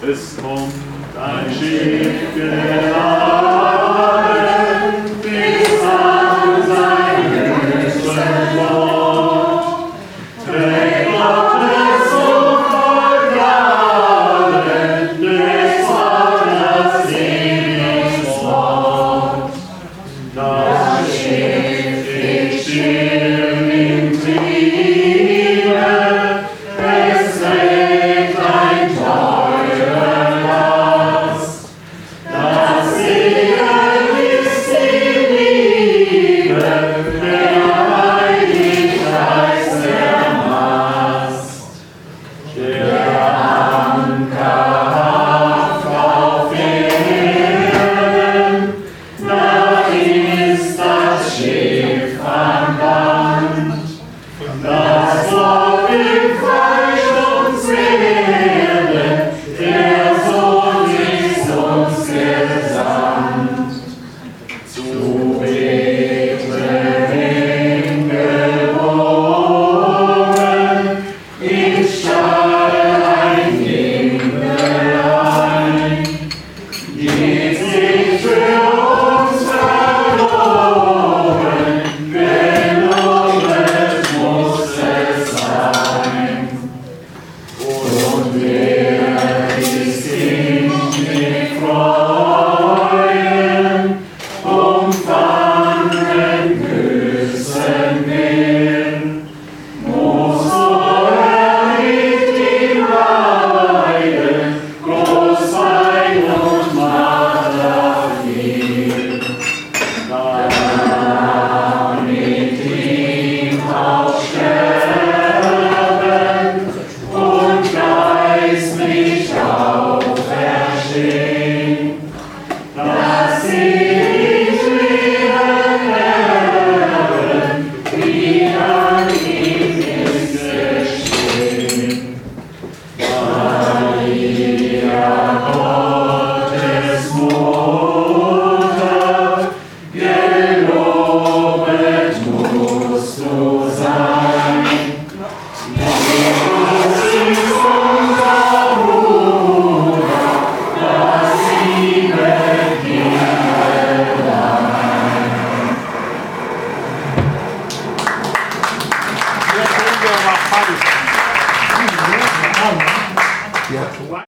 Es kommt ein Schiff geladen, Amém. Seigneur, we are Yeah.